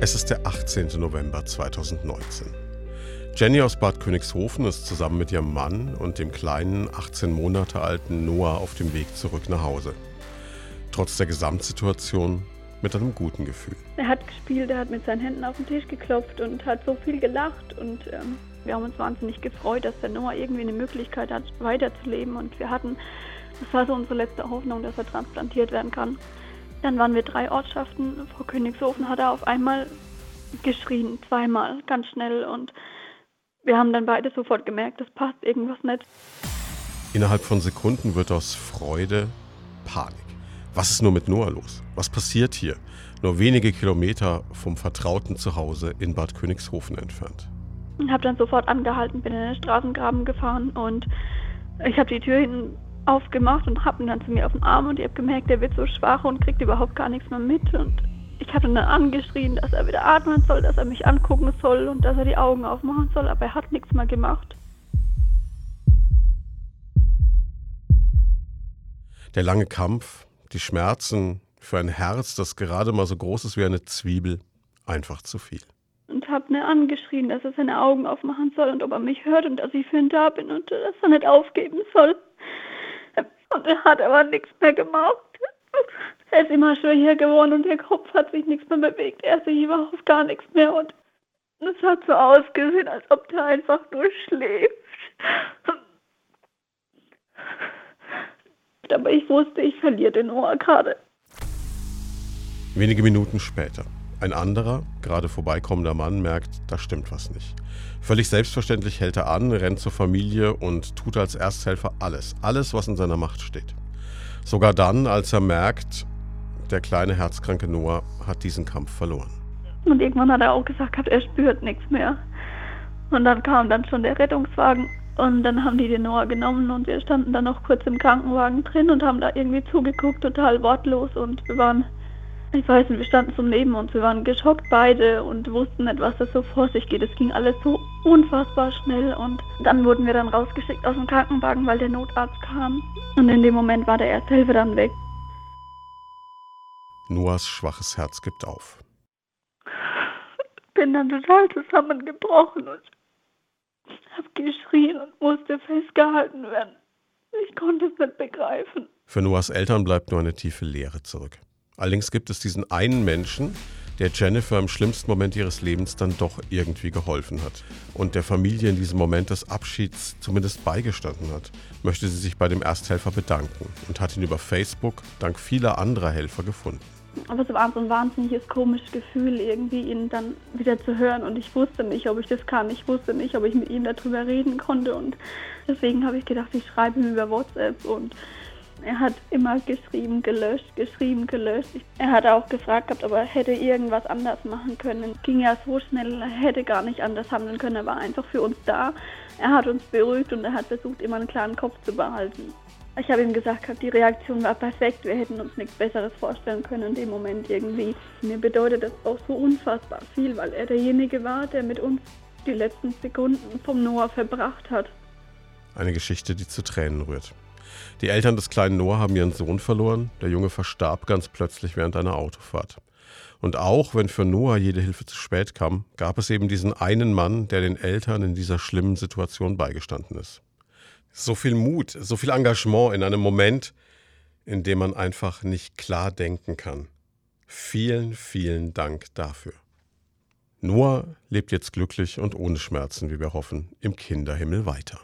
Es ist der 18. November 2019. Jenny aus Bad Königshofen ist zusammen mit ihrem Mann und dem kleinen 18 Monate alten Noah auf dem Weg zurück nach Hause. Trotz der Gesamtsituation mit einem guten Gefühl. Er hat gespielt, er hat mit seinen Händen auf den Tisch geklopft und hat so viel gelacht und ähm, wir haben uns wahnsinnig gefreut, dass der Noah irgendwie eine Möglichkeit hat, weiterzuleben und wir hatten, das war so unsere letzte Hoffnung, dass er transplantiert werden kann. Dann waren wir drei Ortschaften. Frau Königshofen hat er auf einmal geschrien, zweimal, ganz schnell. Und wir haben dann beide sofort gemerkt, das passt irgendwas nicht. Innerhalb von Sekunden wird aus Freude Panik. Was ist nur mit Noah los? Was passiert hier? Nur wenige Kilometer vom vertrauten Zuhause in Bad Königshofen entfernt. Ich habe dann sofort angehalten, bin in den Straßengraben gefahren und ich habe die Tür hinten aufgemacht und habe ihn dann zu mir auf den Arm und ich habe gemerkt, er wird so schwach und kriegt überhaupt gar nichts mehr mit. Und ich habe ihn dann angeschrien, dass er wieder atmen soll, dass er mich angucken soll und dass er die Augen aufmachen soll, aber er hat nichts mehr gemacht. Der lange Kampf, die Schmerzen für ein Herz, das gerade mal so groß ist wie eine Zwiebel, einfach zu viel. Und habe ihn angeschrien, dass er seine Augen aufmachen soll und ob er mich hört und dass ich für ihn da bin und dass er nicht aufgeben soll. Und er hat aber nichts mehr gemacht. Er ist immer schwächer geworden und der Kopf hat sich nichts mehr bewegt. Er sich überhaupt gar nichts mehr und es hat so ausgesehen, als ob der einfach nur schläft. Aber ich wusste, ich verliere den Ohr gerade. Wenige Minuten später. Ein anderer, gerade vorbeikommender Mann merkt, da stimmt was nicht. Völlig selbstverständlich hält er an, rennt zur Familie und tut als Ersthelfer alles, alles, was in seiner Macht steht. Sogar dann, als er merkt, der kleine herzkranke Noah hat diesen Kampf verloren. Und irgendwann hat er auch gesagt, er spürt nichts mehr. Und dann kam dann schon der Rettungswagen und dann haben die den Noah genommen und wir standen dann noch kurz im Krankenwagen drin und haben da irgendwie zugeguckt, total wortlos und wir waren ich weiß nicht, wir standen so neben uns, wir waren geschockt beide und wussten nicht, was da so vor sich geht. Es ging alles so unfassbar schnell und dann wurden wir dann rausgeschickt aus dem Krankenwagen, weil der Notarzt kam. Und in dem Moment war der Ersthelfer dann weg. Noahs schwaches Herz gibt auf. Bin dann total zusammengebrochen und hab geschrien und musste festgehalten werden. Ich konnte es nicht begreifen. Für Noahs Eltern bleibt nur eine tiefe Leere zurück. Allerdings gibt es diesen einen Menschen, der Jennifer im schlimmsten Moment ihres Lebens dann doch irgendwie geholfen hat und der Familie in diesem Moment des Abschieds zumindest beigestanden hat, möchte sie sich bei dem Ersthelfer bedanken und hat ihn über Facebook dank vieler anderer Helfer gefunden. Aber es war so ein wahnsinniges, komisches Gefühl, irgendwie ihn dann wieder zu hören. Und ich wusste nicht, ob ich das kann. Ich wusste nicht, ob ich mit ihm darüber reden konnte. Und deswegen habe ich gedacht, ich schreibe ihm über WhatsApp und er hat immer geschrieben, gelöscht, geschrieben, gelöscht. Er hat auch gefragt ob er hätte irgendwas anders machen können. Ging ja so schnell, er hätte gar nicht anders handeln können. Er war einfach für uns da. Er hat uns beruhigt und er hat versucht, immer einen klaren Kopf zu behalten. Ich habe ihm gesagt, die Reaktion war perfekt. Wir hätten uns nichts Besseres vorstellen können in dem Moment irgendwie. Mir bedeutet das auch so unfassbar viel, weil er derjenige war, der mit uns die letzten Sekunden vom Noah verbracht hat. Eine Geschichte, die zu Tränen rührt. Die Eltern des kleinen Noah haben ihren Sohn verloren. Der Junge verstarb ganz plötzlich während einer Autofahrt. Und auch wenn für Noah jede Hilfe zu spät kam, gab es eben diesen einen Mann, der den Eltern in dieser schlimmen Situation beigestanden ist. So viel Mut, so viel Engagement in einem Moment, in dem man einfach nicht klar denken kann. Vielen, vielen Dank dafür. Noah lebt jetzt glücklich und ohne Schmerzen, wie wir hoffen, im Kinderhimmel weiter.